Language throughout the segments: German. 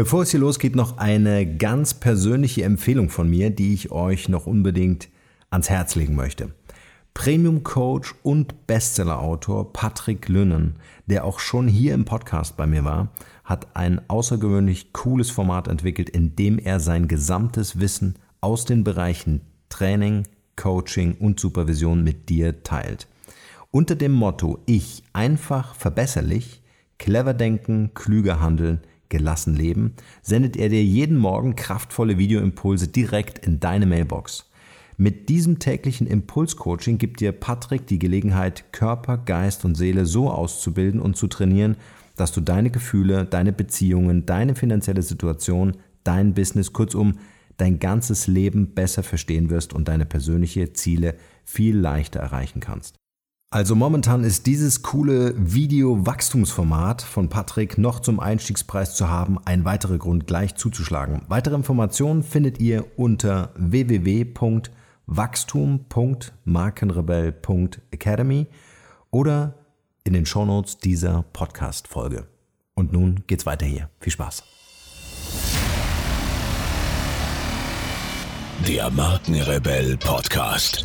Bevor es hier losgeht, noch eine ganz persönliche Empfehlung von mir, die ich euch noch unbedingt ans Herz legen möchte. Premium Coach und Bestseller-Autor Patrick Lünnen, der auch schon hier im Podcast bei mir war, hat ein außergewöhnlich cooles Format entwickelt, in dem er sein gesamtes Wissen aus den Bereichen Training, Coaching und Supervision mit dir teilt. Unter dem Motto Ich einfach verbesserlich, clever denken, klüger handeln, gelassen leben, sendet er dir jeden Morgen kraftvolle Videoimpulse direkt in deine Mailbox. Mit diesem täglichen Impulscoaching gibt dir Patrick die Gelegenheit, Körper, Geist und Seele so auszubilden und zu trainieren, dass du deine Gefühle, deine Beziehungen, deine finanzielle Situation, dein Business, kurzum dein ganzes Leben besser verstehen wirst und deine persönlichen Ziele viel leichter erreichen kannst. Also momentan ist dieses coole Video-Wachstumsformat von Patrick noch zum Einstiegspreis zu haben, ein weiterer Grund gleich zuzuschlagen. Weitere Informationen findet ihr unter www.patrick.com wachstum.markenrebell.academy oder in den Shownotes dieser Podcast-Folge. Und nun geht's weiter hier. Viel Spaß. Der Markenrebell Podcast.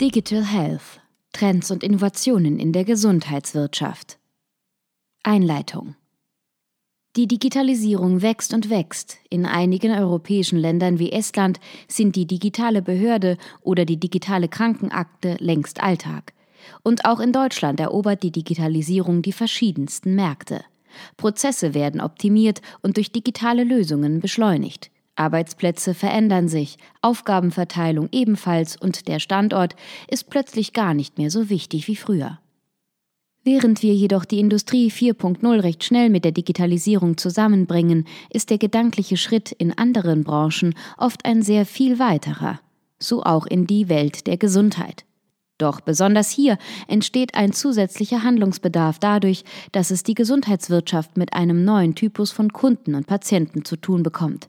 Digital Health Trends und Innovationen in der Gesundheitswirtschaft Einleitung Die Digitalisierung wächst und wächst. In einigen europäischen Ländern wie Estland sind die digitale Behörde oder die digitale Krankenakte längst Alltag. Und auch in Deutschland erobert die Digitalisierung die verschiedensten Märkte. Prozesse werden optimiert und durch digitale Lösungen beschleunigt. Arbeitsplätze verändern sich, Aufgabenverteilung ebenfalls und der Standort ist plötzlich gar nicht mehr so wichtig wie früher. Während wir jedoch die Industrie 4.0 recht schnell mit der Digitalisierung zusammenbringen, ist der gedankliche Schritt in anderen Branchen oft ein sehr viel weiterer, so auch in die Welt der Gesundheit. Doch besonders hier entsteht ein zusätzlicher Handlungsbedarf dadurch, dass es die Gesundheitswirtschaft mit einem neuen Typus von Kunden und Patienten zu tun bekommt.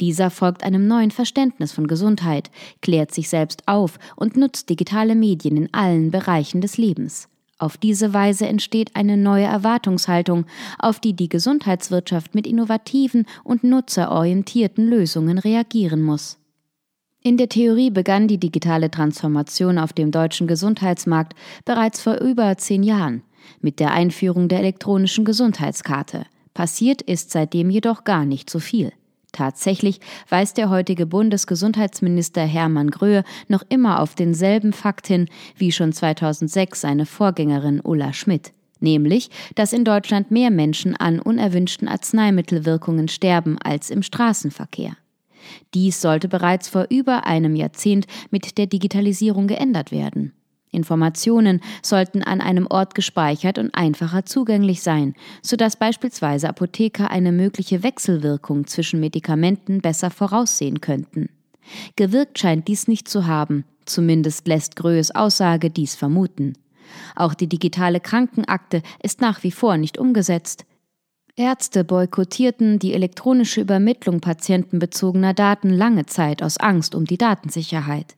Dieser folgt einem neuen Verständnis von Gesundheit, klärt sich selbst auf und nutzt digitale Medien in allen Bereichen des Lebens. Auf diese Weise entsteht eine neue Erwartungshaltung, auf die die Gesundheitswirtschaft mit innovativen und nutzerorientierten Lösungen reagieren muss. In der Theorie begann die digitale Transformation auf dem deutschen Gesundheitsmarkt bereits vor über zehn Jahren mit der Einführung der elektronischen Gesundheitskarte. Passiert ist seitdem jedoch gar nicht so viel. Tatsächlich weist der heutige Bundesgesundheitsminister Hermann Gröhe noch immer auf denselben Fakt hin wie schon 2006 seine Vorgängerin Ulla Schmidt, nämlich, dass in Deutschland mehr Menschen an unerwünschten Arzneimittelwirkungen sterben als im Straßenverkehr. Dies sollte bereits vor über einem Jahrzehnt mit der Digitalisierung geändert werden. Informationen sollten an einem Ort gespeichert und einfacher zugänglich sein, sodass beispielsweise Apotheker eine mögliche Wechselwirkung zwischen Medikamenten besser voraussehen könnten. Gewirkt scheint dies nicht zu haben, zumindest lässt Gröes Aussage dies vermuten. Auch die digitale Krankenakte ist nach wie vor nicht umgesetzt. Ärzte boykottierten die elektronische Übermittlung patientenbezogener Daten lange Zeit aus Angst um die Datensicherheit.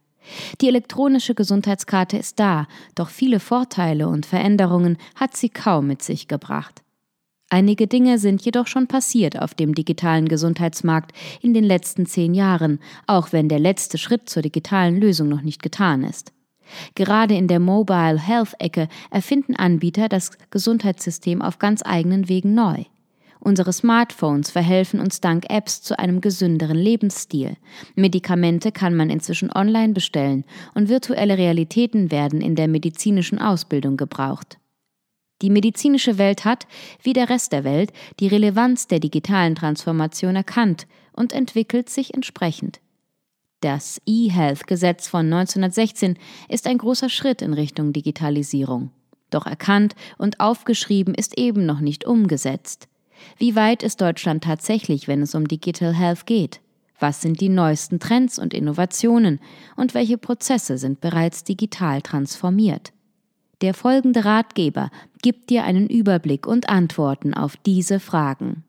Die elektronische Gesundheitskarte ist da, doch viele Vorteile und Veränderungen hat sie kaum mit sich gebracht. Einige Dinge sind jedoch schon passiert auf dem digitalen Gesundheitsmarkt in den letzten zehn Jahren, auch wenn der letzte Schritt zur digitalen Lösung noch nicht getan ist. Gerade in der Mobile Health Ecke erfinden Anbieter das Gesundheitssystem auf ganz eigenen Wegen neu. Unsere Smartphones verhelfen uns dank Apps zu einem gesünderen Lebensstil. Medikamente kann man inzwischen online bestellen und virtuelle Realitäten werden in der medizinischen Ausbildung gebraucht. Die medizinische Welt hat, wie der Rest der Welt, die Relevanz der digitalen Transformation erkannt und entwickelt sich entsprechend. Das E-Health-Gesetz von 1916 ist ein großer Schritt in Richtung Digitalisierung. Doch erkannt und aufgeschrieben ist eben noch nicht umgesetzt. Wie weit ist Deutschland tatsächlich, wenn es um Digital Health geht? Was sind die neuesten Trends und Innovationen und welche Prozesse sind bereits digital transformiert? Der folgende Ratgeber gibt dir einen Überblick und Antworten auf diese Fragen.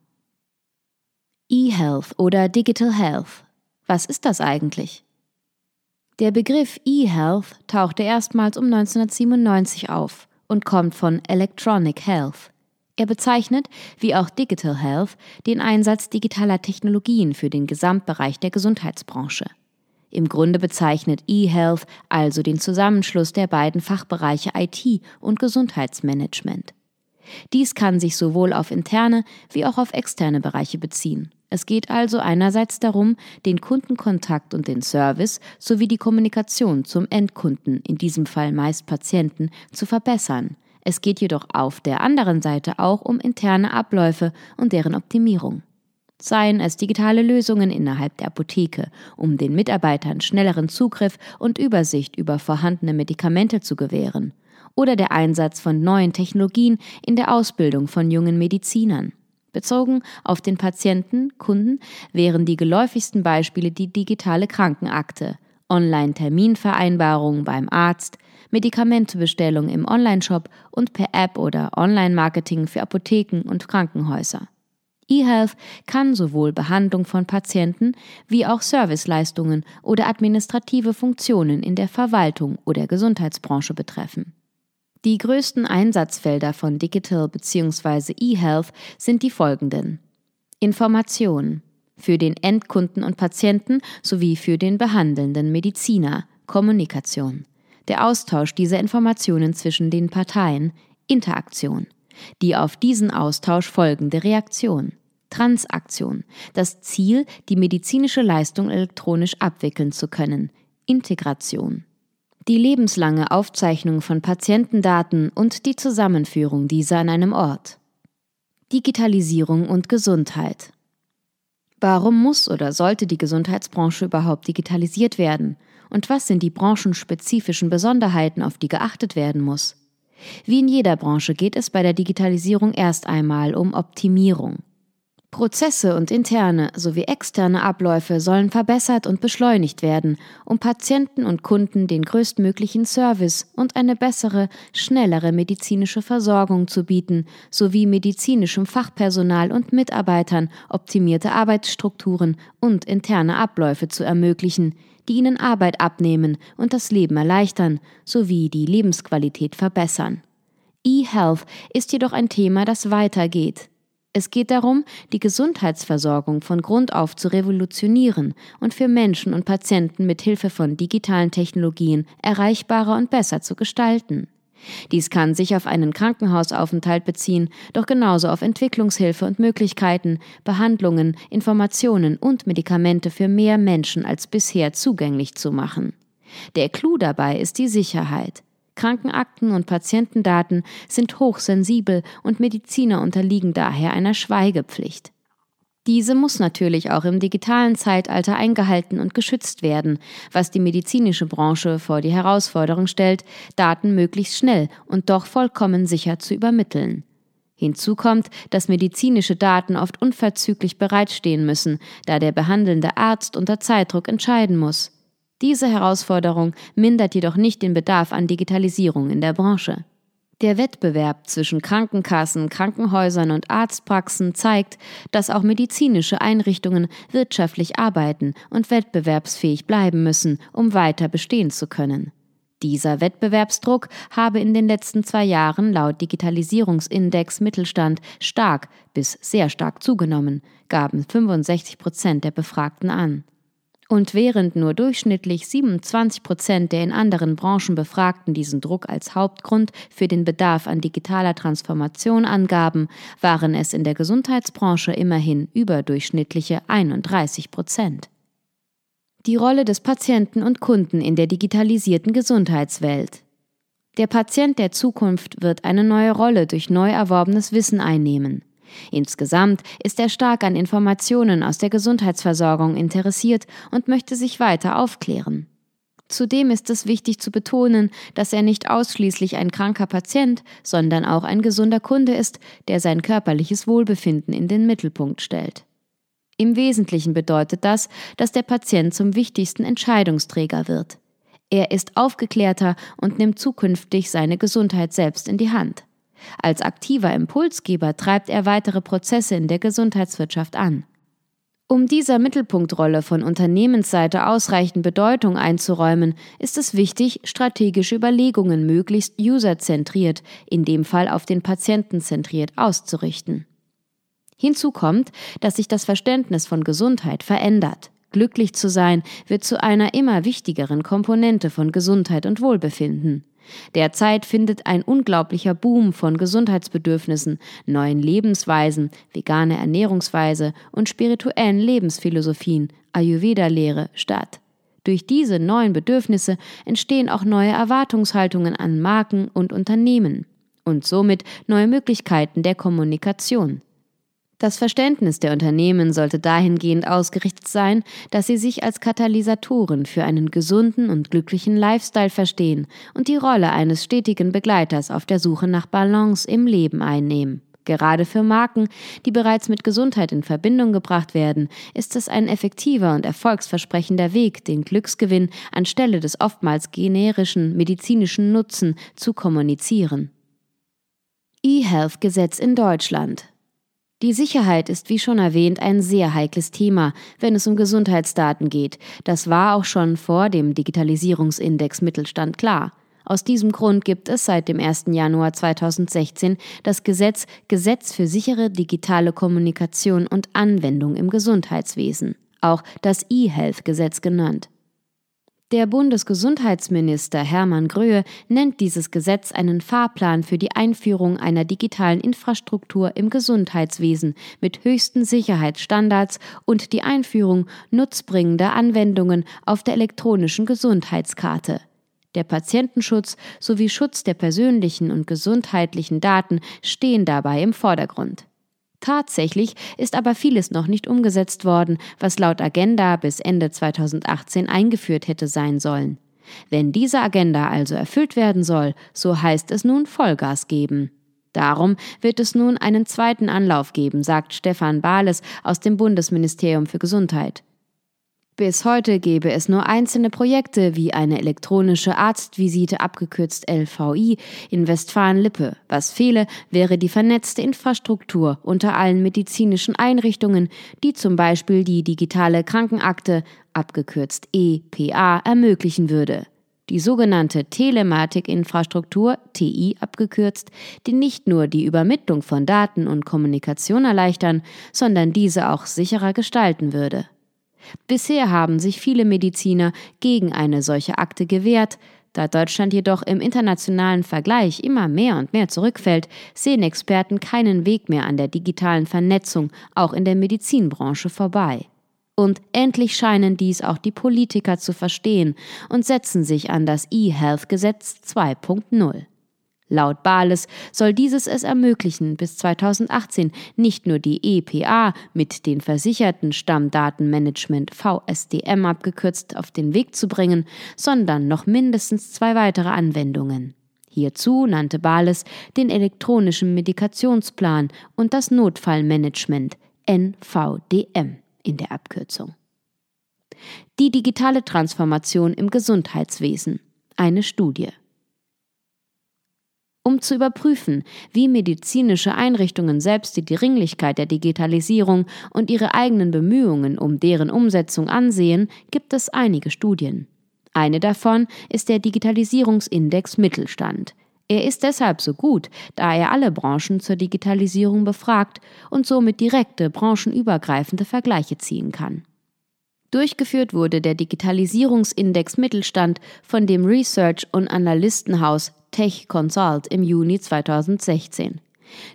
E-Health oder Digital Health. Was ist das eigentlich? Der Begriff E-Health tauchte erstmals um 1997 auf und kommt von Electronic Health. Er bezeichnet, wie auch Digital Health, den Einsatz digitaler Technologien für den Gesamtbereich der Gesundheitsbranche. Im Grunde bezeichnet eHealth also den Zusammenschluss der beiden Fachbereiche IT und Gesundheitsmanagement. Dies kann sich sowohl auf interne wie auch auf externe Bereiche beziehen. Es geht also einerseits darum, den Kundenkontakt und den Service sowie die Kommunikation zum Endkunden, in diesem Fall meist Patienten, zu verbessern. Es geht jedoch auf der anderen Seite auch um interne Abläufe und deren Optimierung. Seien es digitale Lösungen innerhalb der Apotheke, um den Mitarbeitern schnelleren Zugriff und Übersicht über vorhandene Medikamente zu gewähren, oder der Einsatz von neuen Technologien in der Ausbildung von jungen Medizinern. Bezogen auf den Patienten, Kunden, wären die geläufigsten Beispiele die digitale Krankenakte, Online-Terminvereinbarungen beim Arzt, Medikamentebestellung im Onlineshop und per App oder Online-Marketing für Apotheken und Krankenhäuser. eHealth kann sowohl Behandlung von Patienten wie auch Serviceleistungen oder administrative Funktionen in der Verwaltung oder Gesundheitsbranche betreffen. Die größten Einsatzfelder von Digital bzw. eHealth sind die folgenden. Information für den Endkunden und Patienten sowie für den behandelnden Mediziner, Kommunikation, der Austausch dieser Informationen zwischen den Parteien, Interaktion, die auf diesen Austausch folgende Reaktion, Transaktion, das Ziel, die medizinische Leistung elektronisch abwickeln zu können, Integration die lebenslange Aufzeichnung von Patientendaten und die Zusammenführung dieser an einem Ort. Digitalisierung und Gesundheit. Warum muss oder sollte die Gesundheitsbranche überhaupt digitalisiert werden? Und was sind die branchenspezifischen Besonderheiten, auf die geachtet werden muss? Wie in jeder Branche geht es bei der Digitalisierung erst einmal um Optimierung. Prozesse und interne sowie externe Abläufe sollen verbessert und beschleunigt werden, um Patienten und Kunden den größtmöglichen Service und eine bessere, schnellere medizinische Versorgung zu bieten, sowie medizinischem Fachpersonal und Mitarbeitern optimierte Arbeitsstrukturen und interne Abläufe zu ermöglichen, die ihnen Arbeit abnehmen und das Leben erleichtern, sowie die Lebensqualität verbessern. E-Health ist jedoch ein Thema, das weitergeht. Es geht darum, die Gesundheitsversorgung von Grund auf zu revolutionieren und für Menschen und Patienten mit Hilfe von digitalen Technologien erreichbarer und besser zu gestalten. Dies kann sich auf einen Krankenhausaufenthalt beziehen, doch genauso auf Entwicklungshilfe und Möglichkeiten, Behandlungen, Informationen und Medikamente für mehr Menschen als bisher zugänglich zu machen. Der Clou dabei ist die Sicherheit. Krankenakten und Patientendaten sind hochsensibel und Mediziner unterliegen daher einer Schweigepflicht. Diese muss natürlich auch im digitalen Zeitalter eingehalten und geschützt werden, was die medizinische Branche vor die Herausforderung stellt, Daten möglichst schnell und doch vollkommen sicher zu übermitteln. Hinzu kommt, dass medizinische Daten oft unverzüglich bereitstehen müssen, da der behandelnde Arzt unter Zeitdruck entscheiden muss. Diese Herausforderung mindert jedoch nicht den Bedarf an Digitalisierung in der Branche. Der Wettbewerb zwischen Krankenkassen, Krankenhäusern und Arztpraxen zeigt, dass auch medizinische Einrichtungen wirtschaftlich arbeiten und wettbewerbsfähig bleiben müssen, um weiter bestehen zu können. Dieser Wettbewerbsdruck habe in den letzten zwei Jahren laut Digitalisierungsindex Mittelstand stark bis sehr stark zugenommen, gaben 65 Prozent der Befragten an. Und während nur durchschnittlich 27 Prozent der in anderen Branchen Befragten diesen Druck als Hauptgrund für den Bedarf an digitaler Transformation angaben, waren es in der Gesundheitsbranche immerhin überdurchschnittliche 31 Prozent. Die Rolle des Patienten und Kunden in der digitalisierten Gesundheitswelt. Der Patient der Zukunft wird eine neue Rolle durch neu erworbenes Wissen einnehmen. Insgesamt ist er stark an Informationen aus der Gesundheitsversorgung interessiert und möchte sich weiter aufklären. Zudem ist es wichtig zu betonen, dass er nicht ausschließlich ein kranker Patient, sondern auch ein gesunder Kunde ist, der sein körperliches Wohlbefinden in den Mittelpunkt stellt. Im Wesentlichen bedeutet das, dass der Patient zum wichtigsten Entscheidungsträger wird. Er ist aufgeklärter und nimmt zukünftig seine Gesundheit selbst in die Hand. Als aktiver Impulsgeber treibt er weitere Prozesse in der Gesundheitswirtschaft an. Um dieser Mittelpunktrolle von Unternehmensseite ausreichend Bedeutung einzuräumen, ist es wichtig, strategische Überlegungen möglichst userzentriert, in dem Fall auf den Patienten zentriert, auszurichten. Hinzu kommt, dass sich das Verständnis von Gesundheit verändert. Glücklich zu sein wird zu einer immer wichtigeren Komponente von Gesundheit und Wohlbefinden. Derzeit findet ein unglaublicher Boom von Gesundheitsbedürfnissen, neuen Lebensweisen, vegane Ernährungsweise und spirituellen Lebensphilosophien, Ayurveda-Lehre statt. Durch diese neuen Bedürfnisse entstehen auch neue Erwartungshaltungen an Marken und Unternehmen und somit neue Möglichkeiten der Kommunikation. Das Verständnis der Unternehmen sollte dahingehend ausgerichtet sein, dass sie sich als Katalysatoren für einen gesunden und glücklichen Lifestyle verstehen und die Rolle eines stetigen Begleiters auf der Suche nach Balance im Leben einnehmen. Gerade für Marken, die bereits mit Gesundheit in Verbindung gebracht werden, ist es ein effektiver und erfolgsversprechender Weg, den Glücksgewinn anstelle des oftmals generischen medizinischen Nutzen zu kommunizieren. E-Health-Gesetz in Deutschland die Sicherheit ist, wie schon erwähnt, ein sehr heikles Thema, wenn es um Gesundheitsdaten geht. Das war auch schon vor dem Digitalisierungsindex Mittelstand klar. Aus diesem Grund gibt es seit dem 1. Januar 2016 das Gesetz Gesetz für sichere digitale Kommunikation und Anwendung im Gesundheitswesen, auch das E-Health-Gesetz genannt. Der Bundesgesundheitsminister Hermann Gröhe nennt dieses Gesetz einen Fahrplan für die Einführung einer digitalen Infrastruktur im Gesundheitswesen mit höchsten Sicherheitsstandards und die Einführung nutzbringender Anwendungen auf der elektronischen Gesundheitskarte. Der Patientenschutz sowie Schutz der persönlichen und gesundheitlichen Daten stehen dabei im Vordergrund. Tatsächlich ist aber vieles noch nicht umgesetzt worden, was laut Agenda bis Ende 2018 eingeführt hätte sein sollen. Wenn diese Agenda also erfüllt werden soll, so heißt es nun Vollgas geben. Darum wird es nun einen zweiten Anlauf geben, sagt Stefan Bahles aus dem Bundesministerium für Gesundheit. Bis heute gäbe es nur einzelne Projekte wie eine elektronische Arztvisite abgekürzt LVI in Westfalen-Lippe. Was fehle, wäre die vernetzte Infrastruktur unter allen medizinischen Einrichtungen, die zum Beispiel die digitale Krankenakte abgekürzt EPA ermöglichen würde. Die sogenannte Telematikinfrastruktur, TI abgekürzt, die nicht nur die Übermittlung von Daten und Kommunikation erleichtern, sondern diese auch sicherer gestalten würde. Bisher haben sich viele Mediziner gegen eine solche Akte gewehrt, da Deutschland jedoch im internationalen Vergleich immer mehr und mehr zurückfällt, sehen Experten keinen Weg mehr an der digitalen Vernetzung auch in der Medizinbranche vorbei. Und endlich scheinen dies auch die Politiker zu verstehen und setzen sich an das E-Health-Gesetz 2.0. Laut Bales soll dieses es ermöglichen, bis 2018 nicht nur die EPA mit den versicherten Stammdatenmanagement VSDM abgekürzt auf den Weg zu bringen, sondern noch mindestens zwei weitere Anwendungen. Hierzu nannte Bales den elektronischen Medikationsplan und das Notfallmanagement NVDM in der Abkürzung. Die digitale Transformation im Gesundheitswesen. Eine Studie um zu überprüfen, wie medizinische Einrichtungen selbst die Dringlichkeit der Digitalisierung und ihre eigenen Bemühungen um deren Umsetzung ansehen, gibt es einige Studien. Eine davon ist der Digitalisierungsindex Mittelstand. Er ist deshalb so gut, da er alle Branchen zur Digitalisierung befragt und somit direkte branchenübergreifende Vergleiche ziehen kann. Durchgeführt wurde der Digitalisierungsindex Mittelstand von dem Research- und Analystenhaus Tech Consult im Juni 2016.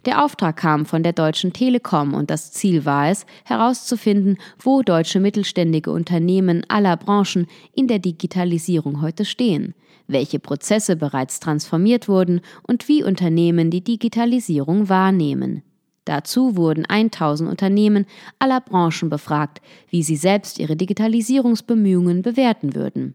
Der Auftrag kam von der Deutschen Telekom und das Ziel war es, herauszufinden, wo deutsche mittelständige Unternehmen aller Branchen in der Digitalisierung heute stehen, welche Prozesse bereits transformiert wurden und wie Unternehmen die Digitalisierung wahrnehmen. Dazu wurden 1000 Unternehmen aller Branchen befragt, wie sie selbst ihre Digitalisierungsbemühungen bewerten würden.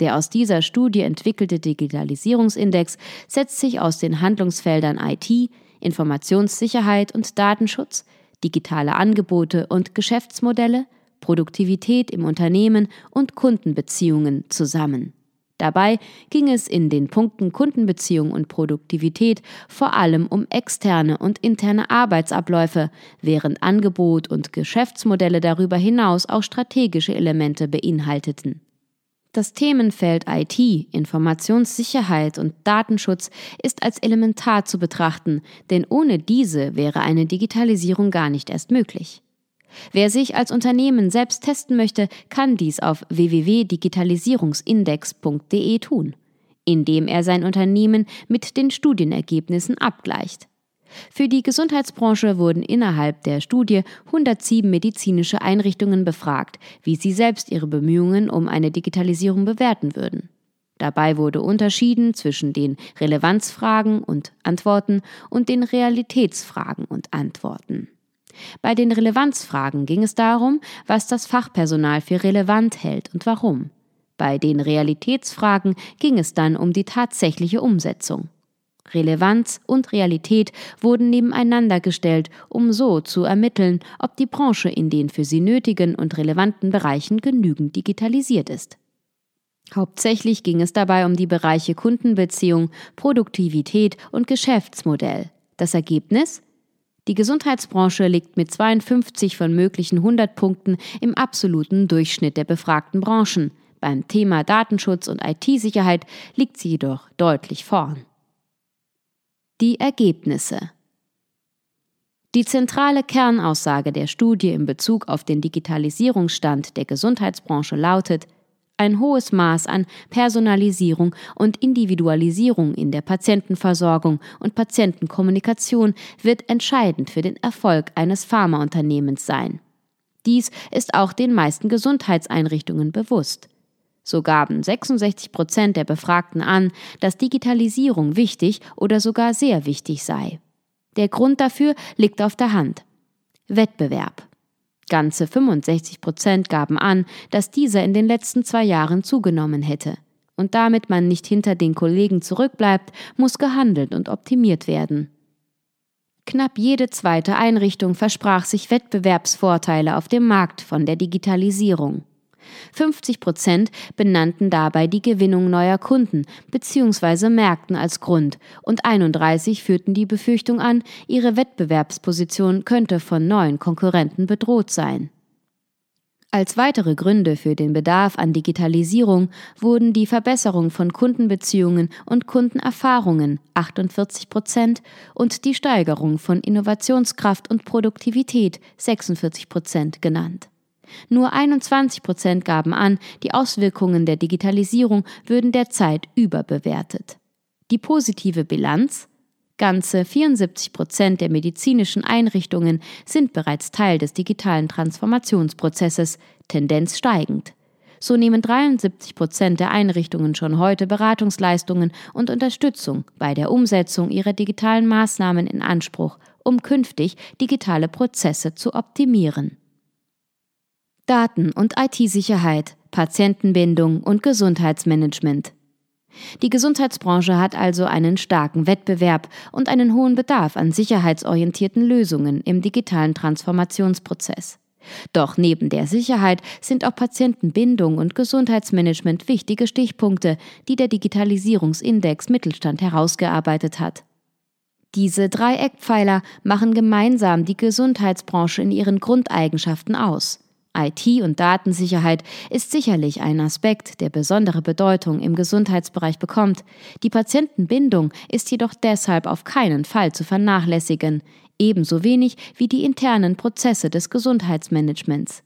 Der aus dieser Studie entwickelte Digitalisierungsindex setzt sich aus den Handlungsfeldern IT, Informationssicherheit und Datenschutz, digitale Angebote und Geschäftsmodelle, Produktivität im Unternehmen und Kundenbeziehungen zusammen. Dabei ging es in den Punkten Kundenbeziehung und Produktivität vor allem um externe und interne Arbeitsabläufe, während Angebot und Geschäftsmodelle darüber hinaus auch strategische Elemente beinhalteten. Das Themenfeld IT, Informationssicherheit und Datenschutz ist als elementar zu betrachten, denn ohne diese wäre eine Digitalisierung gar nicht erst möglich. Wer sich als Unternehmen selbst testen möchte, kann dies auf www.digitalisierungsindex.de tun, indem er sein Unternehmen mit den Studienergebnissen abgleicht. Für die Gesundheitsbranche wurden innerhalb der Studie 107 medizinische Einrichtungen befragt, wie sie selbst ihre Bemühungen um eine Digitalisierung bewerten würden. Dabei wurde unterschieden zwischen den Relevanzfragen und Antworten und den Realitätsfragen und Antworten. Bei den Relevanzfragen ging es darum, was das Fachpersonal für relevant hält und warum. Bei den Realitätsfragen ging es dann um die tatsächliche Umsetzung. Relevanz und Realität wurden nebeneinander gestellt, um so zu ermitteln, ob die Branche in den für sie nötigen und relevanten Bereichen genügend digitalisiert ist. Hauptsächlich ging es dabei um die Bereiche Kundenbeziehung, Produktivität und Geschäftsmodell. Das Ergebnis? Die Gesundheitsbranche liegt mit 52 von möglichen 100 Punkten im absoluten Durchschnitt der befragten Branchen. Beim Thema Datenschutz und IT-Sicherheit liegt sie jedoch deutlich vorn. Die Ergebnisse Die zentrale Kernaussage der Studie in Bezug auf den Digitalisierungsstand der Gesundheitsbranche lautet, ein hohes Maß an Personalisierung und Individualisierung in der Patientenversorgung und Patientenkommunikation wird entscheidend für den Erfolg eines Pharmaunternehmens sein. Dies ist auch den meisten Gesundheitseinrichtungen bewusst. So gaben 66 Prozent der Befragten an, dass Digitalisierung wichtig oder sogar sehr wichtig sei. Der Grund dafür liegt auf der Hand. Wettbewerb. Ganze 65 Prozent gaben an, dass dieser in den letzten zwei Jahren zugenommen hätte. Und damit man nicht hinter den Kollegen zurückbleibt, muss gehandelt und optimiert werden. Knapp jede zweite Einrichtung versprach sich Wettbewerbsvorteile auf dem Markt von der Digitalisierung. 50 Prozent benannten dabei die Gewinnung neuer Kunden bzw. Märkten als Grund und 31 führten die Befürchtung an, ihre Wettbewerbsposition könnte von neuen Konkurrenten bedroht sein. Als weitere Gründe für den Bedarf an Digitalisierung wurden die Verbesserung von Kundenbeziehungen und Kundenerfahrungen 48 Prozent und die Steigerung von Innovationskraft und Produktivität 46 Prozent genannt. Nur 21 Prozent gaben an, die Auswirkungen der Digitalisierung würden derzeit überbewertet. Die positive Bilanz? Ganze 74 Prozent der medizinischen Einrichtungen sind bereits Teil des digitalen Transformationsprozesses, Tendenz steigend. So nehmen 73 Prozent der Einrichtungen schon heute Beratungsleistungen und Unterstützung bei der Umsetzung ihrer digitalen Maßnahmen in Anspruch, um künftig digitale Prozesse zu optimieren. Daten- und IT-Sicherheit, Patientenbindung und Gesundheitsmanagement. Die Gesundheitsbranche hat also einen starken Wettbewerb und einen hohen Bedarf an sicherheitsorientierten Lösungen im digitalen Transformationsprozess. Doch neben der Sicherheit sind auch Patientenbindung und Gesundheitsmanagement wichtige Stichpunkte, die der Digitalisierungsindex Mittelstand herausgearbeitet hat. Diese drei Eckpfeiler machen gemeinsam die Gesundheitsbranche in ihren Grundeigenschaften aus. IT- und Datensicherheit ist sicherlich ein Aspekt, der besondere Bedeutung im Gesundheitsbereich bekommt. Die Patientenbindung ist jedoch deshalb auf keinen Fall zu vernachlässigen, ebenso wenig wie die internen Prozesse des Gesundheitsmanagements.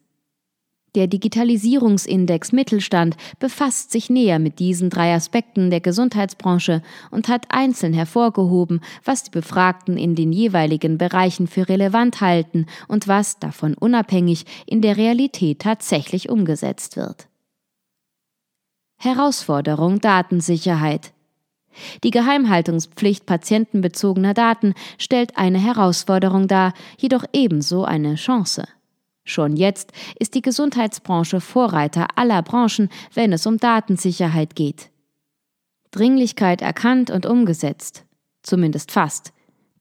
Der Digitalisierungsindex Mittelstand befasst sich näher mit diesen drei Aspekten der Gesundheitsbranche und hat einzeln hervorgehoben, was die Befragten in den jeweiligen Bereichen für relevant halten und was davon unabhängig in der Realität tatsächlich umgesetzt wird. Herausforderung Datensicherheit die Geheimhaltungspflicht patientenbezogener Daten stellt eine Herausforderung dar, jedoch ebenso eine Chance. Schon jetzt ist die Gesundheitsbranche Vorreiter aller Branchen, wenn es um Datensicherheit geht. Dringlichkeit erkannt und umgesetzt, zumindest fast.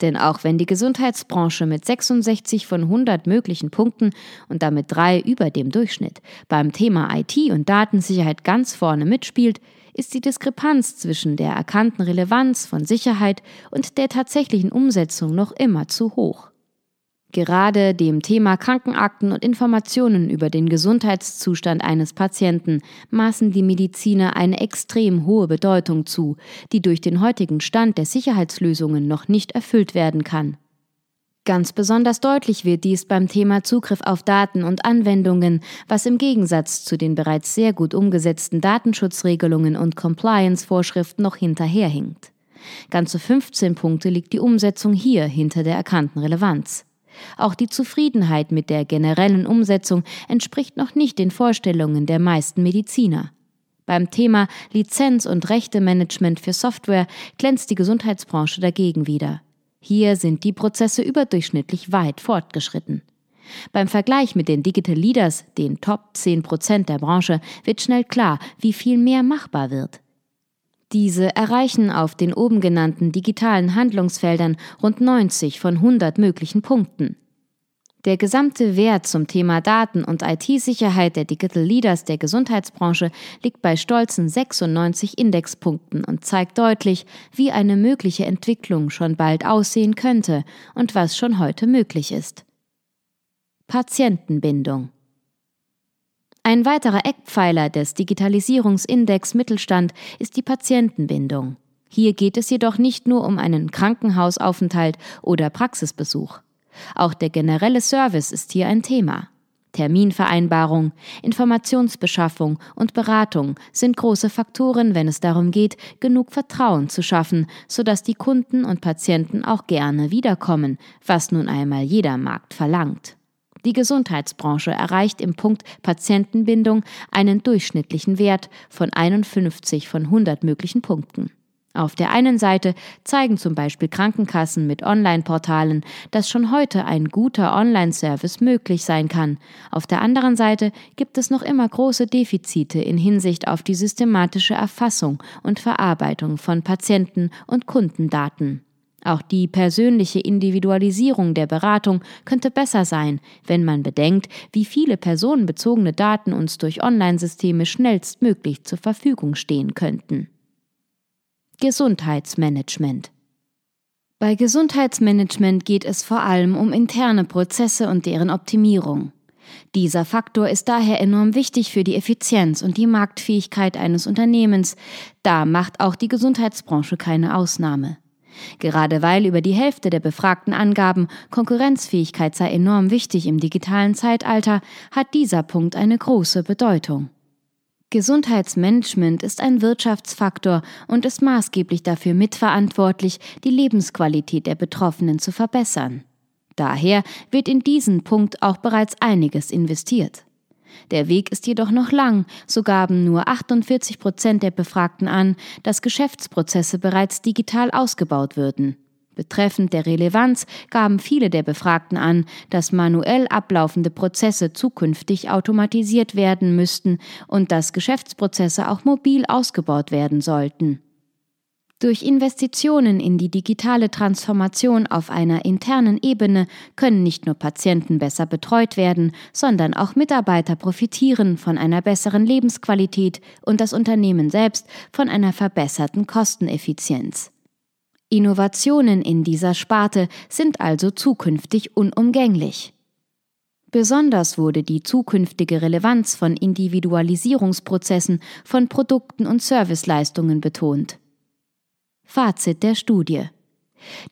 Denn auch wenn die Gesundheitsbranche mit 66 von 100 möglichen Punkten und damit drei über dem Durchschnitt beim Thema IT und Datensicherheit ganz vorne mitspielt, ist die Diskrepanz zwischen der erkannten Relevanz von Sicherheit und der tatsächlichen Umsetzung noch immer zu hoch. Gerade dem Thema Krankenakten und Informationen über den Gesundheitszustand eines Patienten maßen die Mediziner eine extrem hohe Bedeutung zu, die durch den heutigen Stand der Sicherheitslösungen noch nicht erfüllt werden kann. Ganz besonders deutlich wird dies beim Thema Zugriff auf Daten und Anwendungen, was im Gegensatz zu den bereits sehr gut umgesetzten Datenschutzregelungen und Compliance-Vorschriften noch hinterherhinkt. Ganze 15 Punkte liegt die Umsetzung hier hinter der erkannten Relevanz. Auch die Zufriedenheit mit der generellen Umsetzung entspricht noch nicht den Vorstellungen der meisten Mediziner. Beim Thema Lizenz- und Rechtemanagement für Software glänzt die Gesundheitsbranche dagegen wieder. Hier sind die Prozesse überdurchschnittlich weit fortgeschritten. Beim Vergleich mit den Digital Leaders, den Top 10 Prozent der Branche, wird schnell klar, wie viel mehr machbar wird. Diese erreichen auf den oben genannten digitalen Handlungsfeldern rund 90 von 100 möglichen Punkten. Der gesamte Wert zum Thema Daten- und IT-Sicherheit der Digital Leaders der Gesundheitsbranche liegt bei stolzen 96 Indexpunkten und zeigt deutlich, wie eine mögliche Entwicklung schon bald aussehen könnte und was schon heute möglich ist. Patientenbindung ein weiterer Eckpfeiler des Digitalisierungsindex Mittelstand ist die Patientenbindung. Hier geht es jedoch nicht nur um einen Krankenhausaufenthalt oder Praxisbesuch. Auch der generelle Service ist hier ein Thema. Terminvereinbarung, Informationsbeschaffung und Beratung sind große Faktoren, wenn es darum geht, genug Vertrauen zu schaffen, sodass die Kunden und Patienten auch gerne wiederkommen, was nun einmal jeder Markt verlangt. Die Gesundheitsbranche erreicht im Punkt Patientenbindung einen durchschnittlichen Wert von 51 von 100 möglichen Punkten. Auf der einen Seite zeigen zum Beispiel Krankenkassen mit Online-Portalen, dass schon heute ein guter Online-Service möglich sein kann. Auf der anderen Seite gibt es noch immer große Defizite in Hinsicht auf die systematische Erfassung und Verarbeitung von Patienten- und Kundendaten. Auch die persönliche Individualisierung der Beratung könnte besser sein, wenn man bedenkt, wie viele personenbezogene Daten uns durch Online-Systeme schnellstmöglich zur Verfügung stehen könnten. Gesundheitsmanagement Bei Gesundheitsmanagement geht es vor allem um interne Prozesse und deren Optimierung. Dieser Faktor ist daher enorm wichtig für die Effizienz und die Marktfähigkeit eines Unternehmens, da macht auch die Gesundheitsbranche keine Ausnahme. Gerade weil über die Hälfte der Befragten angaben, Konkurrenzfähigkeit sei enorm wichtig im digitalen Zeitalter, hat dieser Punkt eine große Bedeutung. Gesundheitsmanagement ist ein Wirtschaftsfaktor und ist maßgeblich dafür mitverantwortlich, die Lebensqualität der Betroffenen zu verbessern. Daher wird in diesen Punkt auch bereits einiges investiert. Der Weg ist jedoch noch lang, so gaben nur 48 Prozent der Befragten an, dass Geschäftsprozesse bereits digital ausgebaut würden. Betreffend der Relevanz gaben viele der Befragten an, dass manuell ablaufende Prozesse zukünftig automatisiert werden müssten und dass Geschäftsprozesse auch mobil ausgebaut werden sollten. Durch Investitionen in die digitale Transformation auf einer internen Ebene können nicht nur Patienten besser betreut werden, sondern auch Mitarbeiter profitieren von einer besseren Lebensqualität und das Unternehmen selbst von einer verbesserten Kosteneffizienz. Innovationen in dieser Sparte sind also zukünftig unumgänglich. Besonders wurde die zukünftige Relevanz von Individualisierungsprozessen von Produkten und Serviceleistungen betont. Fazit der Studie.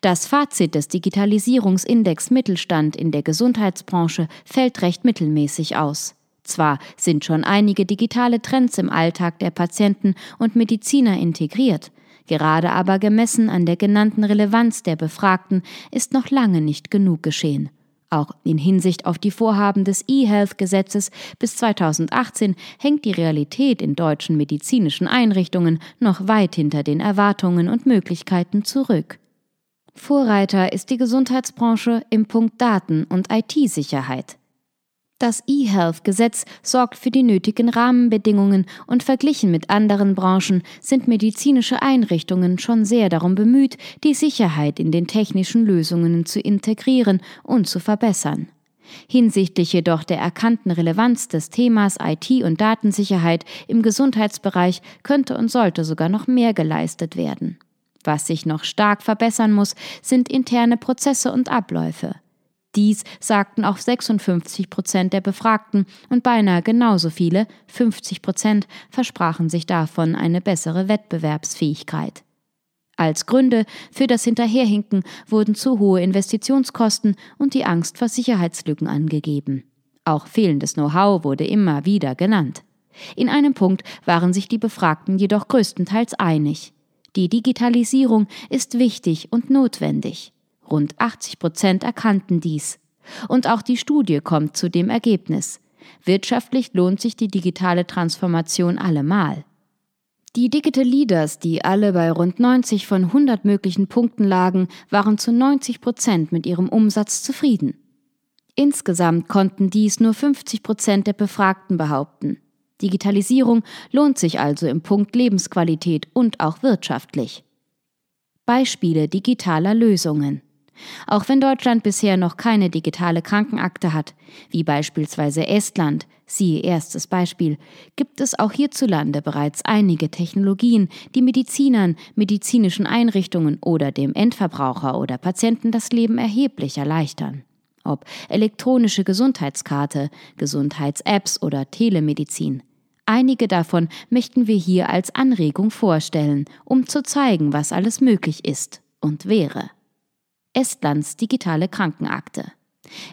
Das Fazit des Digitalisierungsindex Mittelstand in der Gesundheitsbranche fällt recht mittelmäßig aus. Zwar sind schon einige digitale Trends im Alltag der Patienten und Mediziner integriert, gerade aber gemessen an der genannten Relevanz der Befragten ist noch lange nicht genug geschehen. Auch in Hinsicht auf die Vorhaben des E-Health-Gesetzes bis 2018 hängt die Realität in deutschen medizinischen Einrichtungen noch weit hinter den Erwartungen und Möglichkeiten zurück. Vorreiter ist die Gesundheitsbranche im Punkt Daten- und IT-Sicherheit. Das eHealth-Gesetz sorgt für die nötigen Rahmenbedingungen und verglichen mit anderen Branchen sind medizinische Einrichtungen schon sehr darum bemüht, die Sicherheit in den technischen Lösungen zu integrieren und zu verbessern. Hinsichtlich jedoch der erkannten Relevanz des Themas IT und Datensicherheit im Gesundheitsbereich könnte und sollte sogar noch mehr geleistet werden. Was sich noch stark verbessern muss, sind interne Prozesse und Abläufe. Dies sagten auch 56 Prozent der Befragten und beinahe genauso viele, 50 Prozent, versprachen sich davon eine bessere Wettbewerbsfähigkeit. Als Gründe für das Hinterherhinken wurden zu hohe Investitionskosten und die Angst vor Sicherheitslücken angegeben. Auch fehlendes Know-how wurde immer wieder genannt. In einem Punkt waren sich die Befragten jedoch größtenteils einig. Die Digitalisierung ist wichtig und notwendig. Rund 80 Prozent erkannten dies. Und auch die Studie kommt zu dem Ergebnis. Wirtschaftlich lohnt sich die digitale Transformation allemal. Die Digital Leaders, die alle bei rund 90 von 100 möglichen Punkten lagen, waren zu 90 Prozent mit ihrem Umsatz zufrieden. Insgesamt konnten dies nur 50 Prozent der Befragten behaupten. Digitalisierung lohnt sich also im Punkt Lebensqualität und auch wirtschaftlich. Beispiele digitaler Lösungen. Auch wenn Deutschland bisher noch keine digitale Krankenakte hat, wie beispielsweise Estland, siehe erstes Beispiel, gibt es auch hierzulande bereits einige Technologien, die Medizinern, medizinischen Einrichtungen oder dem Endverbraucher oder Patienten das Leben erheblich erleichtern. Ob elektronische Gesundheitskarte, Gesundheits-Apps oder Telemedizin. Einige davon möchten wir hier als Anregung vorstellen, um zu zeigen, was alles möglich ist und wäre. Estlands digitale Krankenakte.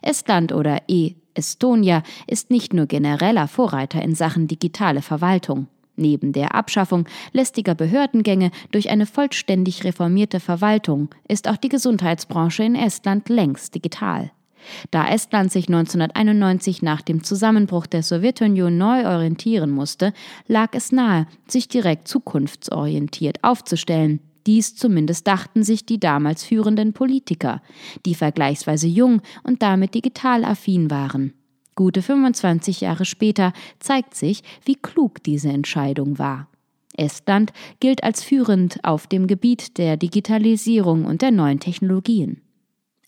Estland oder E-Estonia ist nicht nur genereller Vorreiter in Sachen digitale Verwaltung. Neben der Abschaffung lästiger Behördengänge durch eine vollständig reformierte Verwaltung ist auch die Gesundheitsbranche in Estland längst digital. Da Estland sich 1991 nach dem Zusammenbruch der Sowjetunion neu orientieren musste, lag es nahe, sich direkt zukunftsorientiert aufzustellen. Dies zumindest dachten sich die damals führenden Politiker, die vergleichsweise jung und damit digital affin waren. Gute 25 Jahre später zeigt sich, wie klug diese Entscheidung war. Estland gilt als führend auf dem Gebiet der Digitalisierung und der neuen Technologien.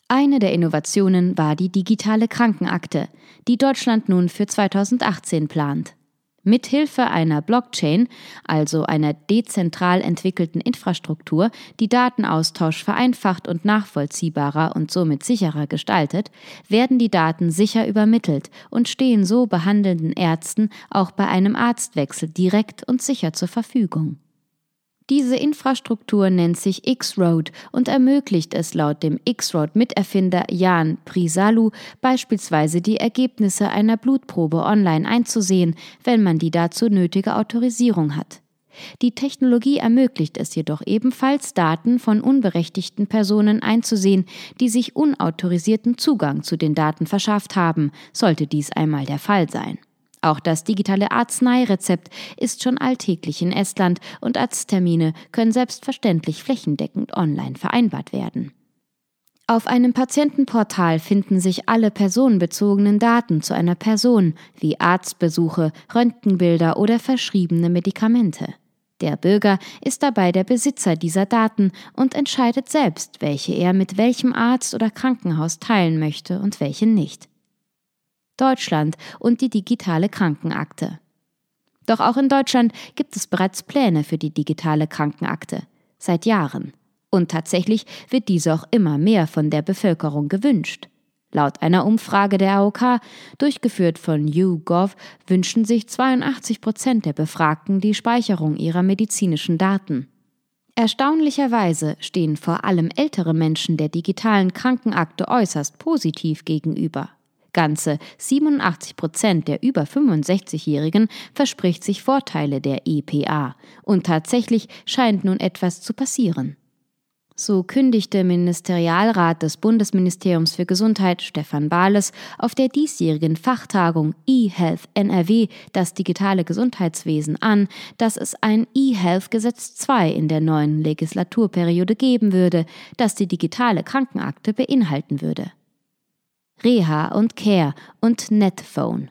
Eine der Innovationen war die digitale Krankenakte, die Deutschland nun für 2018 plant. Mithilfe einer Blockchain, also einer dezentral entwickelten Infrastruktur, die Datenaustausch vereinfacht und nachvollziehbarer und somit sicherer gestaltet, werden die Daten sicher übermittelt und stehen so behandelnden Ärzten auch bei einem Arztwechsel direkt und sicher zur Verfügung. Diese Infrastruktur nennt sich X-Road und ermöglicht es laut dem X-Road-Miterfinder Jan Prisalu beispielsweise die Ergebnisse einer Blutprobe online einzusehen, wenn man die dazu nötige Autorisierung hat. Die Technologie ermöglicht es jedoch ebenfalls, Daten von unberechtigten Personen einzusehen, die sich unautorisierten Zugang zu den Daten verschafft haben, sollte dies einmal der Fall sein. Auch das digitale Arzneirezept ist schon alltäglich in Estland und Arzttermine können selbstverständlich flächendeckend online vereinbart werden. Auf einem Patientenportal finden sich alle personenbezogenen Daten zu einer Person, wie Arztbesuche, Röntgenbilder oder verschriebene Medikamente. Der Bürger ist dabei der Besitzer dieser Daten und entscheidet selbst, welche er mit welchem Arzt oder Krankenhaus teilen möchte und welche nicht. Deutschland und die digitale Krankenakte. Doch auch in Deutschland gibt es bereits Pläne für die digitale Krankenakte. Seit Jahren. Und tatsächlich wird diese auch immer mehr von der Bevölkerung gewünscht. Laut einer Umfrage der AOK, durchgeführt von YouGov, wünschen sich 82 Prozent der Befragten die Speicherung ihrer medizinischen Daten. Erstaunlicherweise stehen vor allem ältere Menschen der digitalen Krankenakte äußerst positiv gegenüber. Ganze 87 Prozent der über 65-Jährigen verspricht sich Vorteile der EPA. Und tatsächlich scheint nun etwas zu passieren. So kündigte Ministerialrat des Bundesministeriums für Gesundheit Stefan Bahles auf der diesjährigen Fachtagung eHealth NRW das digitale Gesundheitswesen an, dass es ein eHealth Gesetz 2 in der neuen Legislaturperiode geben würde, das die digitale Krankenakte beinhalten würde. Reha und Care und Netphone.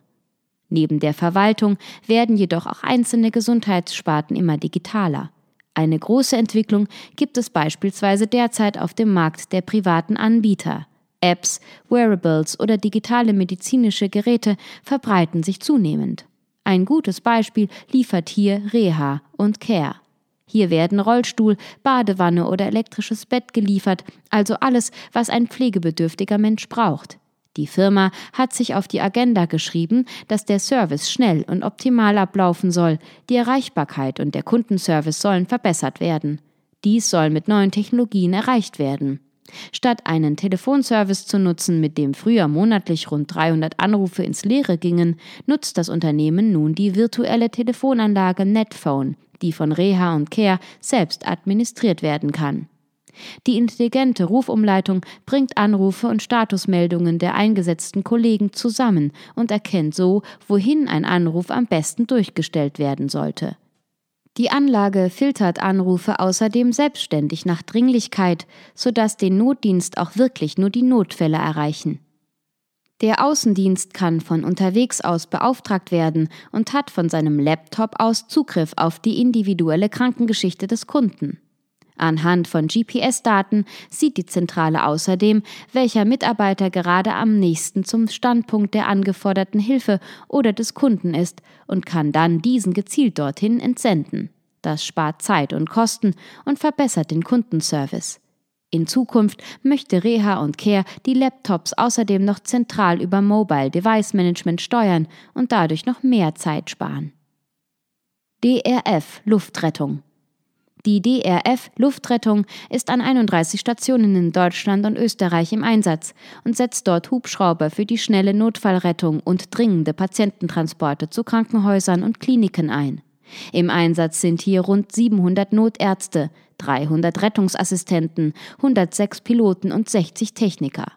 Neben der Verwaltung werden jedoch auch einzelne Gesundheitssparten immer digitaler. Eine große Entwicklung gibt es beispielsweise derzeit auf dem Markt der privaten Anbieter. Apps, Wearables oder digitale medizinische Geräte verbreiten sich zunehmend. Ein gutes Beispiel liefert hier Reha und Care. Hier werden Rollstuhl, Badewanne oder elektrisches Bett geliefert, also alles, was ein pflegebedürftiger Mensch braucht. Die Firma hat sich auf die Agenda geschrieben, dass der Service schnell und optimal ablaufen soll, die Erreichbarkeit und der Kundenservice sollen verbessert werden. Dies soll mit neuen Technologien erreicht werden. Statt einen Telefonservice zu nutzen, mit dem früher monatlich rund 300 Anrufe ins Leere gingen, nutzt das Unternehmen nun die virtuelle Telefonanlage Netphone, die von Reha und Care selbst administriert werden kann. Die intelligente Rufumleitung bringt Anrufe und Statusmeldungen der eingesetzten Kollegen zusammen und erkennt so, wohin ein Anruf am besten durchgestellt werden sollte. Die Anlage filtert Anrufe außerdem selbstständig nach Dringlichkeit, sodass den Notdienst auch wirklich nur die Notfälle erreichen. Der Außendienst kann von unterwegs aus beauftragt werden und hat von seinem Laptop aus Zugriff auf die individuelle Krankengeschichte des Kunden. Anhand von GPS-Daten sieht die Zentrale außerdem, welcher Mitarbeiter gerade am nächsten zum Standpunkt der angeforderten Hilfe oder des Kunden ist und kann dann diesen gezielt dorthin entsenden. Das spart Zeit und Kosten und verbessert den Kundenservice. In Zukunft möchte Reha und Care die Laptops außerdem noch zentral über Mobile Device Management steuern und dadurch noch mehr Zeit sparen. DRF Luftrettung die DRF Luftrettung ist an 31 Stationen in Deutschland und Österreich im Einsatz und setzt dort Hubschrauber für die schnelle Notfallrettung und dringende Patiententransporte zu Krankenhäusern und Kliniken ein. Im Einsatz sind hier rund 700 Notärzte, 300 Rettungsassistenten, 106 Piloten und 60 Techniker.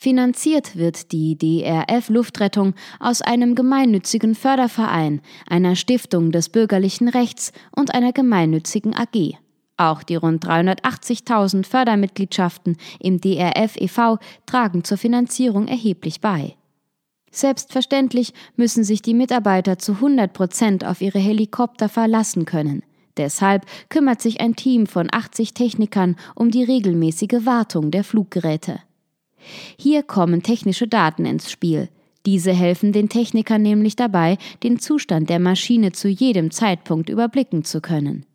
Finanziert wird die DRF Luftrettung aus einem gemeinnützigen Förderverein, einer Stiftung des bürgerlichen Rechts und einer gemeinnützigen AG. Auch die rund 380.000 Fördermitgliedschaften im DRF e.V. tragen zur Finanzierung erheblich bei. Selbstverständlich müssen sich die Mitarbeiter zu 100 Prozent auf ihre Helikopter verlassen können. Deshalb kümmert sich ein Team von 80 Technikern um die regelmäßige Wartung der Fluggeräte. Hier kommen technische Daten ins Spiel. Diese helfen den Technikern nämlich dabei, den Zustand der Maschine zu jedem Zeitpunkt überblicken zu können.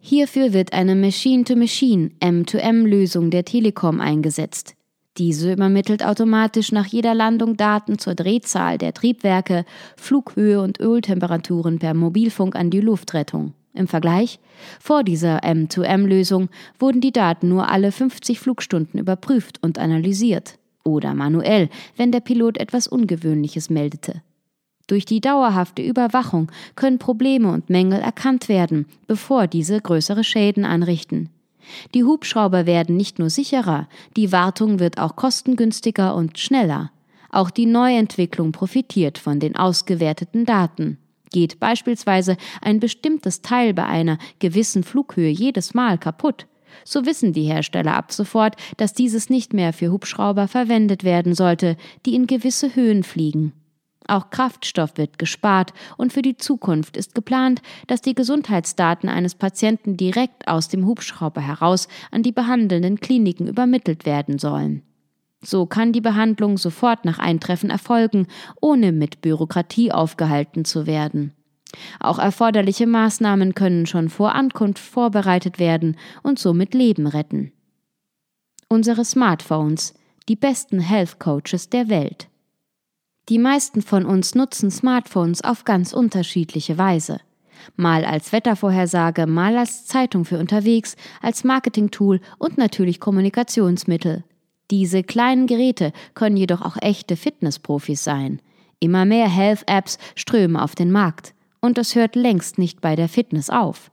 Hierfür wird eine Machine-to-Machine M2M-Lösung der Telekom eingesetzt. Diese übermittelt automatisch nach jeder Landung Daten zur Drehzahl der Triebwerke, Flughöhe und Öltemperaturen per Mobilfunk an die Luftrettung. Im Vergleich, vor dieser M2M-Lösung wurden die Daten nur alle 50 Flugstunden überprüft und analysiert oder manuell, wenn der Pilot etwas Ungewöhnliches meldete. Durch die dauerhafte Überwachung können Probleme und Mängel erkannt werden, bevor diese größere Schäden anrichten. Die Hubschrauber werden nicht nur sicherer, die Wartung wird auch kostengünstiger und schneller. Auch die Neuentwicklung profitiert von den ausgewerteten Daten. Geht beispielsweise ein bestimmtes Teil bei einer gewissen Flughöhe jedes Mal kaputt, so wissen die Hersteller ab sofort, dass dieses nicht mehr für Hubschrauber verwendet werden sollte, die in gewisse Höhen fliegen. Auch Kraftstoff wird gespart und für die Zukunft ist geplant, dass die Gesundheitsdaten eines Patienten direkt aus dem Hubschrauber heraus an die behandelnden Kliniken übermittelt werden sollen. So kann die Behandlung sofort nach Eintreffen erfolgen, ohne mit Bürokratie aufgehalten zu werden. Auch erforderliche Maßnahmen können schon vor Ankunft vorbereitet werden und somit Leben retten. Unsere Smartphones, die besten Health Coaches der Welt. Die meisten von uns nutzen Smartphones auf ganz unterschiedliche Weise. Mal als Wettervorhersage, mal als Zeitung für unterwegs, als Marketingtool und natürlich Kommunikationsmittel. Diese kleinen Geräte können jedoch auch echte Fitnessprofis sein. Immer mehr Health-Apps strömen auf den Markt. Und es hört längst nicht bei der Fitness auf.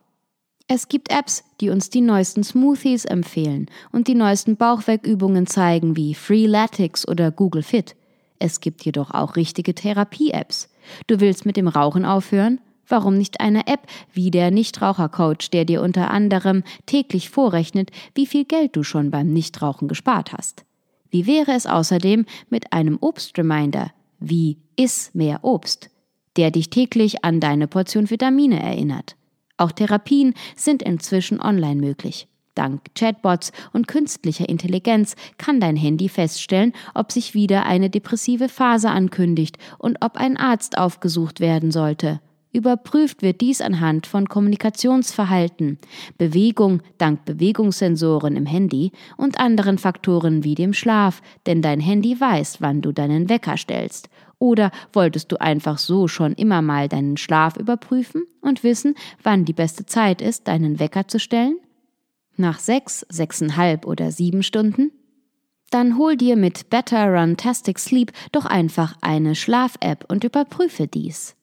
Es gibt Apps, die uns die neuesten Smoothies empfehlen und die neuesten Bauchwegübungen zeigen wie Freeletics oder Google Fit. Es gibt jedoch auch richtige Therapie-Apps. Du willst mit dem Rauchen aufhören? Warum nicht eine App wie der Nichtrauchercoach, der dir unter anderem täglich vorrechnet, wie viel Geld du schon beim Nichtrauchen gespart hast? Wie wäre es außerdem mit einem Obstreminder wie Iss mehr Obst, der dich täglich an deine Portion Vitamine erinnert? Auch Therapien sind inzwischen online möglich. Dank Chatbots und künstlicher Intelligenz kann dein Handy feststellen, ob sich wieder eine depressive Phase ankündigt und ob ein Arzt aufgesucht werden sollte. Überprüft wird dies anhand von Kommunikationsverhalten, Bewegung dank Bewegungssensoren im Handy und anderen Faktoren wie dem Schlaf, denn dein Handy weiß, wann du deinen Wecker stellst. Oder wolltest du einfach so schon immer mal deinen Schlaf überprüfen und wissen, wann die beste Zeit ist, deinen Wecker zu stellen? Nach sechs, sechseinhalb oder sieben Stunden? Dann hol dir mit Better Runtastic Sleep doch einfach eine Schlaf-App und überprüfe dies.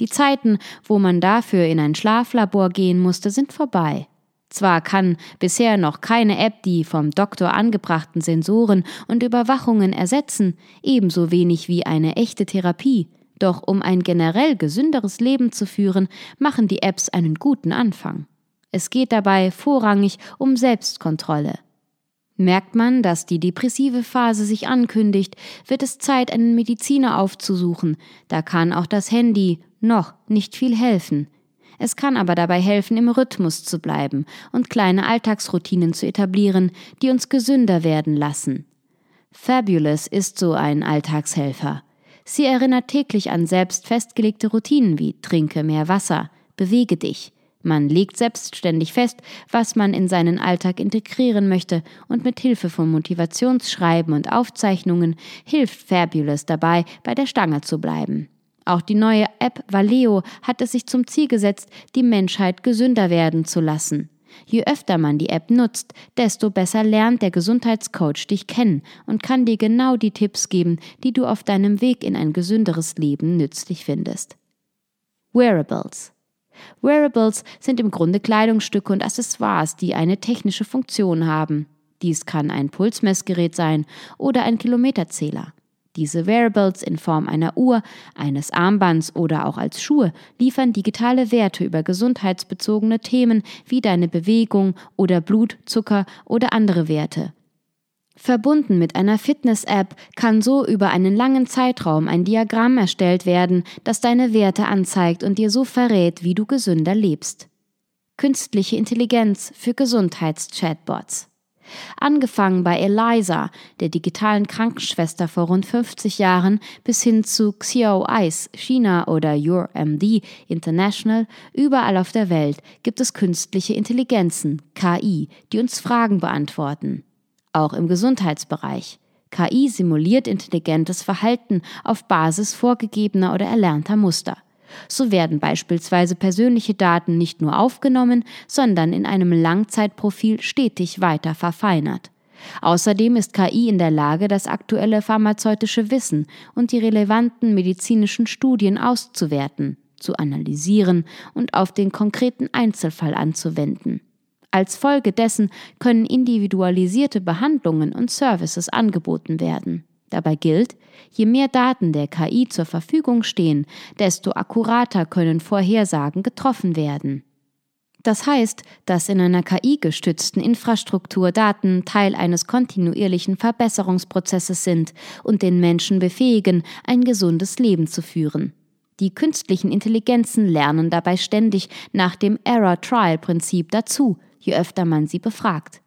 Die Zeiten, wo man dafür in ein Schlaflabor gehen musste, sind vorbei. Zwar kann bisher noch keine App die vom Doktor angebrachten Sensoren und Überwachungen ersetzen, ebenso wenig wie eine echte Therapie, doch um ein generell gesünderes Leben zu führen, machen die Apps einen guten Anfang. Es geht dabei vorrangig um Selbstkontrolle. Merkt man, dass die depressive Phase sich ankündigt, wird es Zeit, einen Mediziner aufzusuchen. Da kann auch das Handy noch nicht viel helfen. Es kann aber dabei helfen, im Rhythmus zu bleiben und kleine Alltagsroutinen zu etablieren, die uns gesünder werden lassen. Fabulous ist so ein Alltagshelfer. Sie erinnert täglich an selbst festgelegte Routinen wie trinke mehr Wasser, bewege dich, man legt selbstständig fest, was man in seinen Alltag integrieren möchte und mit Hilfe von Motivationsschreiben und Aufzeichnungen hilft Fabulous dabei, bei der Stange zu bleiben. Auch die neue App Valeo hat es sich zum Ziel gesetzt, die Menschheit gesünder werden zu lassen. Je öfter man die App nutzt, desto besser lernt der Gesundheitscoach dich kennen und kann dir genau die Tipps geben, die du auf deinem Weg in ein gesünderes Leben nützlich findest. Wearables Wearables sind im Grunde Kleidungsstücke und Accessoires, die eine technische Funktion haben. Dies kann ein Pulsmessgerät sein oder ein Kilometerzähler. Diese Wearables in Form einer Uhr, eines Armbands oder auch als Schuhe liefern digitale Werte über gesundheitsbezogene Themen wie deine Bewegung oder Blut, Zucker oder andere Werte. Verbunden mit einer Fitness-App kann so über einen langen Zeitraum ein Diagramm erstellt werden, das deine Werte anzeigt und dir so verrät, wie du gesünder lebst. Künstliche Intelligenz für Gesundheits-Chatbots. Angefangen bei Eliza, der digitalen Krankenschwester vor rund 50 Jahren, bis hin zu Xiao Ice, China oder YourMD International, überall auf der Welt gibt es künstliche Intelligenzen, KI, die uns Fragen beantworten auch im Gesundheitsbereich. KI simuliert intelligentes Verhalten auf Basis vorgegebener oder erlernter Muster. So werden beispielsweise persönliche Daten nicht nur aufgenommen, sondern in einem Langzeitprofil stetig weiter verfeinert. Außerdem ist KI in der Lage, das aktuelle pharmazeutische Wissen und die relevanten medizinischen Studien auszuwerten, zu analysieren und auf den konkreten Einzelfall anzuwenden. Als Folge dessen können individualisierte Behandlungen und Services angeboten werden. Dabei gilt, je mehr Daten der KI zur Verfügung stehen, desto akkurater können Vorhersagen getroffen werden. Das heißt, dass in einer KI-gestützten Infrastruktur Daten Teil eines kontinuierlichen Verbesserungsprozesses sind und den Menschen befähigen, ein gesundes Leben zu führen. Die künstlichen Intelligenzen lernen dabei ständig nach dem Error-Trial-Prinzip dazu, je öfter man sie befragt.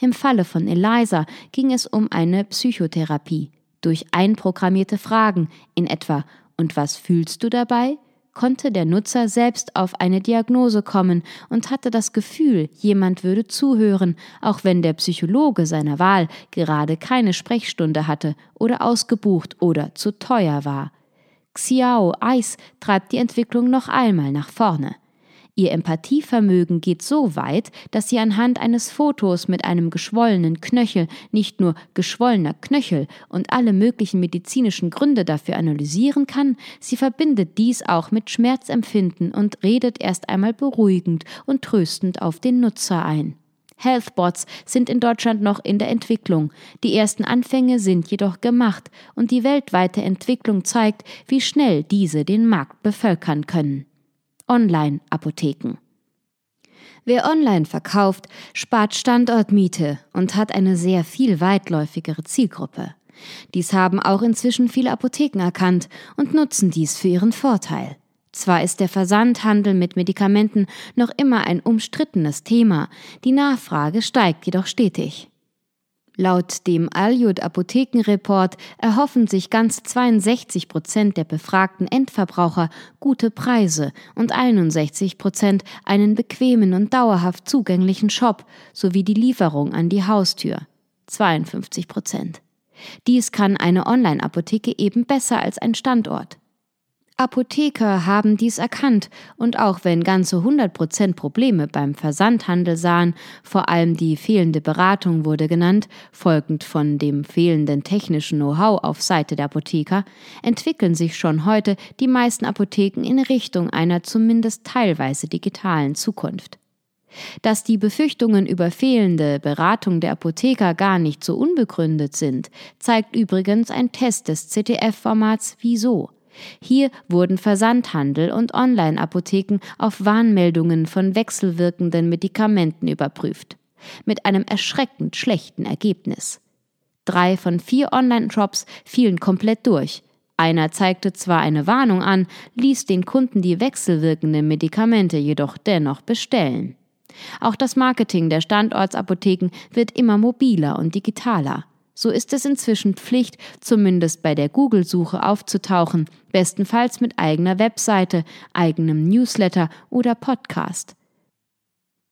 Im Falle von Eliza ging es um eine Psychotherapie. Durch einprogrammierte Fragen in etwa Und was fühlst du dabei? konnte der Nutzer selbst auf eine Diagnose kommen und hatte das Gefühl, jemand würde zuhören, auch wenn der Psychologe seiner Wahl gerade keine Sprechstunde hatte oder ausgebucht oder zu teuer war. Xiao Eis treibt die Entwicklung noch einmal nach vorne. Ihr Empathievermögen geht so weit, dass sie anhand eines Fotos mit einem geschwollenen Knöchel nicht nur geschwollener Knöchel und alle möglichen medizinischen Gründe dafür analysieren kann, sie verbindet dies auch mit Schmerzempfinden und redet erst einmal beruhigend und tröstend auf den Nutzer ein. Healthbots sind in Deutschland noch in der Entwicklung. Die ersten Anfänge sind jedoch gemacht und die weltweite Entwicklung zeigt, wie schnell diese den Markt bevölkern können. Online-Apotheken. Wer online verkauft, spart Standortmiete und hat eine sehr viel weitläufigere Zielgruppe. Dies haben auch inzwischen viele Apotheken erkannt und nutzen dies für ihren Vorteil. Zwar ist der Versandhandel mit Medikamenten noch immer ein umstrittenes Thema, die Nachfrage steigt jedoch stetig. Laut dem Aljud Apothekenreport erhoffen sich ganz 62 Prozent der befragten Endverbraucher gute Preise und 61 Prozent einen bequemen und dauerhaft zugänglichen Shop sowie die Lieferung an die Haustür. 52 Prozent. Dies kann eine Online-Apotheke eben besser als ein Standort. Apotheker haben dies erkannt und auch wenn ganze 100% Probleme beim Versandhandel sahen, vor allem die fehlende Beratung wurde genannt, folgend von dem fehlenden technischen Know-how auf Seite der Apotheker, entwickeln sich schon heute die meisten Apotheken in Richtung einer zumindest teilweise digitalen Zukunft. Dass die Befürchtungen über fehlende Beratung der Apotheker gar nicht so unbegründet sind, zeigt übrigens ein Test des ZDF-Formats Wieso. Hier wurden Versandhandel und Online-Apotheken auf Warnmeldungen von wechselwirkenden Medikamenten überprüft. Mit einem erschreckend schlechten Ergebnis. Drei von vier Online-Shops fielen komplett durch. Einer zeigte zwar eine Warnung an, ließ den Kunden die wechselwirkenden Medikamente jedoch dennoch bestellen. Auch das Marketing der Standortsapotheken wird immer mobiler und digitaler. So ist es inzwischen Pflicht, zumindest bei der Google-Suche aufzutauchen, bestenfalls mit eigener Webseite, eigenem Newsletter oder Podcast.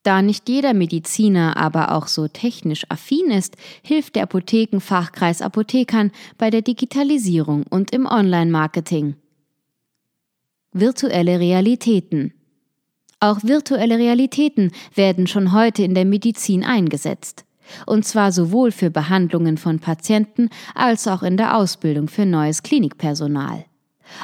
Da nicht jeder Mediziner aber auch so technisch affin ist, hilft der Apothekenfachkreis Apothekern bei der Digitalisierung und im Online-Marketing. Virtuelle Realitäten Auch virtuelle Realitäten werden schon heute in der Medizin eingesetzt und zwar sowohl für Behandlungen von Patienten als auch in der Ausbildung für neues Klinikpersonal.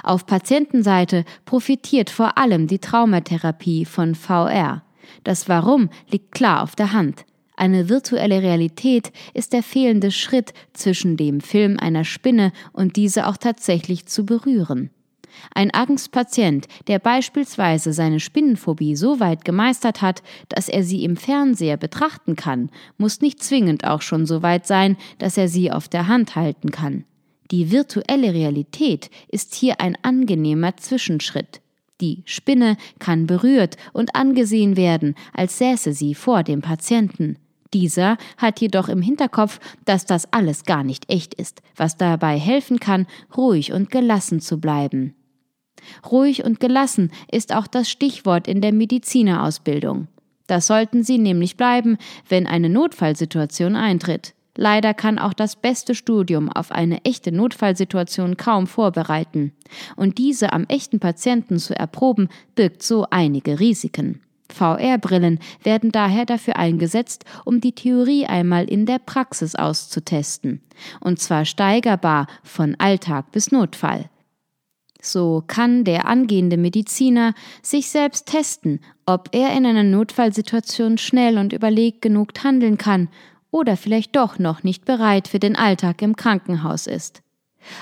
Auf Patientenseite profitiert vor allem die Traumatherapie von VR. Das Warum liegt klar auf der Hand. Eine virtuelle Realität ist der fehlende Schritt zwischen dem Film einer Spinne und diese auch tatsächlich zu berühren. Ein Angstpatient, der beispielsweise seine Spinnenphobie so weit gemeistert hat, dass er sie im Fernseher betrachten kann, muss nicht zwingend auch schon so weit sein, dass er sie auf der Hand halten kann. Die virtuelle Realität ist hier ein angenehmer Zwischenschritt. Die Spinne kann berührt und angesehen werden, als säße sie vor dem Patienten. Dieser hat jedoch im Hinterkopf, dass das alles gar nicht echt ist, was dabei helfen kann, ruhig und gelassen zu bleiben. Ruhig und gelassen ist auch das Stichwort in der Medizinerausbildung. Das sollten Sie nämlich bleiben, wenn eine Notfallsituation eintritt. Leider kann auch das beste Studium auf eine echte Notfallsituation kaum vorbereiten. Und diese am echten Patienten zu erproben, birgt so einige Risiken. VR-Brillen werden daher dafür eingesetzt, um die Theorie einmal in der Praxis auszutesten. Und zwar steigerbar von Alltag bis Notfall. So kann der angehende Mediziner sich selbst testen, ob er in einer Notfallsituation schnell und überlegt genug handeln kann oder vielleicht doch noch nicht bereit für den Alltag im Krankenhaus ist.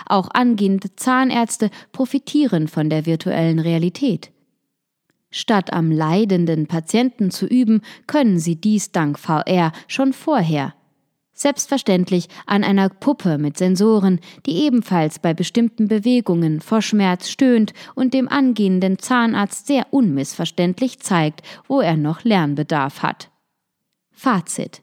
Auch angehende Zahnärzte profitieren von der virtuellen Realität. Statt am leidenden Patienten zu üben, können sie dies dank VR schon vorher Selbstverständlich an einer Puppe mit Sensoren, die ebenfalls bei bestimmten Bewegungen vor Schmerz stöhnt und dem angehenden Zahnarzt sehr unmissverständlich zeigt, wo er noch Lernbedarf hat. Fazit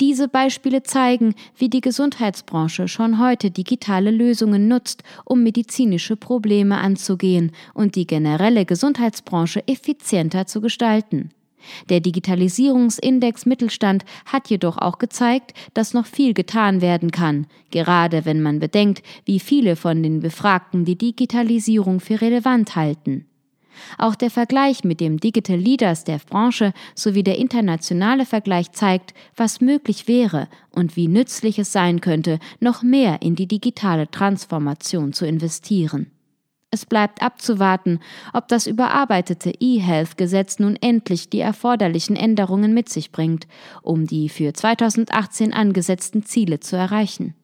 diese Beispiele zeigen, wie die Gesundheitsbranche schon heute digitale Lösungen nutzt, um medizinische Probleme anzugehen und die generelle Gesundheitsbranche effizienter zu gestalten. Der Digitalisierungsindex Mittelstand hat jedoch auch gezeigt, dass noch viel getan werden kann, gerade wenn man bedenkt, wie viele von den Befragten die Digitalisierung für relevant halten. Auch der Vergleich mit dem Digital Leaders der Branche sowie der internationale Vergleich zeigt, was möglich wäre und wie nützlich es sein könnte, noch mehr in die digitale Transformation zu investieren. Es bleibt abzuwarten, ob das überarbeitete E-Health-Gesetz nun endlich die erforderlichen Änderungen mit sich bringt, um die für 2018 angesetzten Ziele zu erreichen.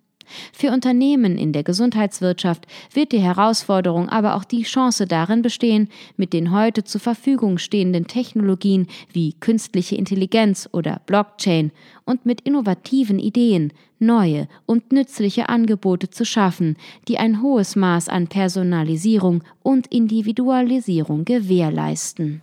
Für Unternehmen in der Gesundheitswirtschaft wird die Herausforderung aber auch die Chance darin bestehen, mit den heute zur Verfügung stehenden Technologien wie künstliche Intelligenz oder Blockchain und mit innovativen Ideen neue und nützliche Angebote zu schaffen, die ein hohes Maß an Personalisierung und Individualisierung gewährleisten.